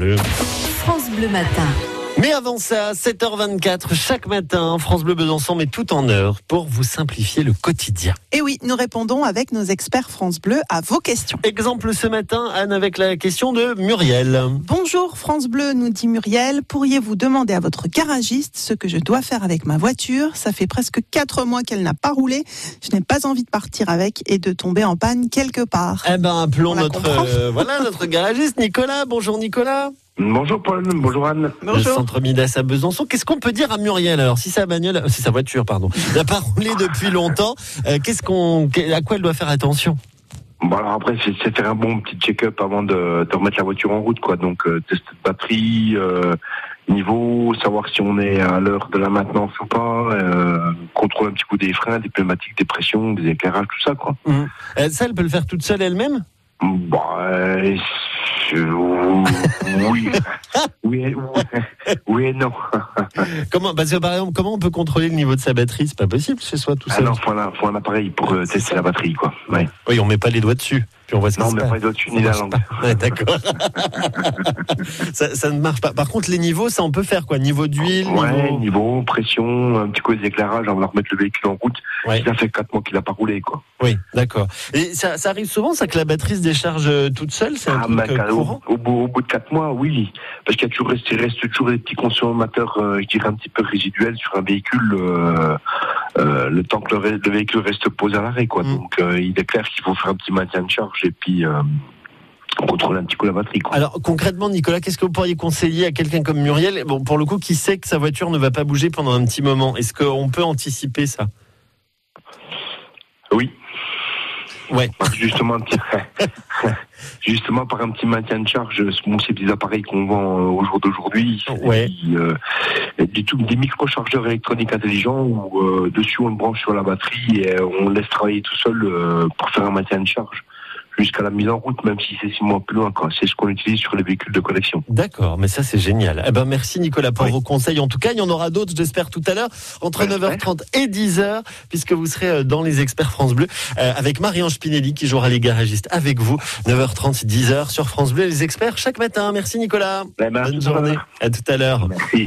France Bleu Matin. Mais avant ça, 7h24, chaque matin, France Bleu Besançon met tout en heure pour vous simplifier le quotidien. Et oui, nous répondons avec nos experts France Bleu à vos questions. Exemple ce matin, Anne, avec la question de Muriel. Bonjour France Bleu, nous dit Muriel. Pourriez-vous demander à votre garagiste ce que je dois faire avec ma voiture? Ça fait presque quatre mois qu'elle n'a pas roulé. Je n'ai pas envie de partir avec et de tomber en panne quelque part. Eh ben, appelons notre, euh, voilà, notre garagiste, Nicolas. Bonjour, Nicolas. Bonjour Paul, bonjour Anne. Le centre Midas à Besançon. Qu'est-ce qu'on peut dire à Muriel alors Si sa bagnole, si sa voiture, pardon, n'a pas roulé depuis longtemps, euh, qu'est-ce qu'on, à quoi elle doit faire attention? Bon alors après c'est faire un bon petit check-up avant de, de remettre la voiture en route quoi. Donc euh, test de batterie, euh, niveau, savoir si on est à l'heure de la maintenance ou pas, euh, contrôle un petit coup des freins, des pneumatiques, des pressions, des éclairages, tout ça quoi. Euh, Ça, elle peut le faire toute seule elle-même? Bon, euh, c'est- oui, oui, et- oui et non. Comment que par exemple, comment on peut contrôler le niveau de sa batterie? C'est pas possible chez soi tout Ah seul. non, faut un, faut un appareil pour euh, tester la batterie quoi. Ouais. Oui, on met pas les doigts dessus, puis on voit ce Non se mais les doigts dessus Ça ni la langue. Ouais, d'accord. ça, ça ne marche pas. Par contre, les niveaux, ça on peut faire quoi? Niveau d'huile, Ouais, niveau. niveau pression, un petit coup d'éclairage avant de remettre le véhicule en route. Ouais. Ça fait 4 mois qu'il a pas roulé, quoi. Oui, d'accord. Et ça, ça arrive souvent, ça que la batterie se décharge euh, toute seule, c'est un Ah, truc mais euh, au, courant? au bout, au bout de 4 mois, oui. Parce qu'il y a toujours, resté- il reste toujours des petits consommateurs, euh, je dirais un petit peu résiduels sur un véhicule, euh, euh, le temps que le, véhicule reste posé à l'arrêt, quoi. Mm. Donc, euh, il est clair qu'il faut faire un petit maintien de charge et puis, euh, contrôler un petit coup la batterie, quoi. Alors concrètement, Nicolas, qu'est-ce que vous pourriez conseiller à quelqu'un comme Muriel? Bon, pour le coup, qui sait que sa voiture ne va pas bouger pendant un petit moment? Est-ce qu'on peut anticiper ça? Oui. Ouais. Justement, justement par un petit maintien de charge, bon, ces petits appareils qu'on vend au jour d'aujourd'hui, Ouais. euh, des, tout- des microchargeurs électroniques intelligents où euh, dessus on le branche sur la batterie et euh, on laisse travailler tout seul euh, pour faire un maintien de charge jusqu'à la mise en route, même si c'est six mois plus loin. C'est ce qu'on utilise sur les véhicules de collection. D'accord, mais ça c'est génial. Eh ben merci Nicolas pour Oui. vos conseils. En tout cas, il y en aura d'autres, j'espère tout à l'heure entre Ouais, 9h30 et 10h, puisque vous serez euh, dans les experts France Bleu euh, avec Marianne Spinelli qui jouera les garagistes avec vous. 9h30, 10h sur France Bleu, les experts chaque matin. Merci Nicolas. Eh ben, Bonne journée. À tout à l'heure. Merci.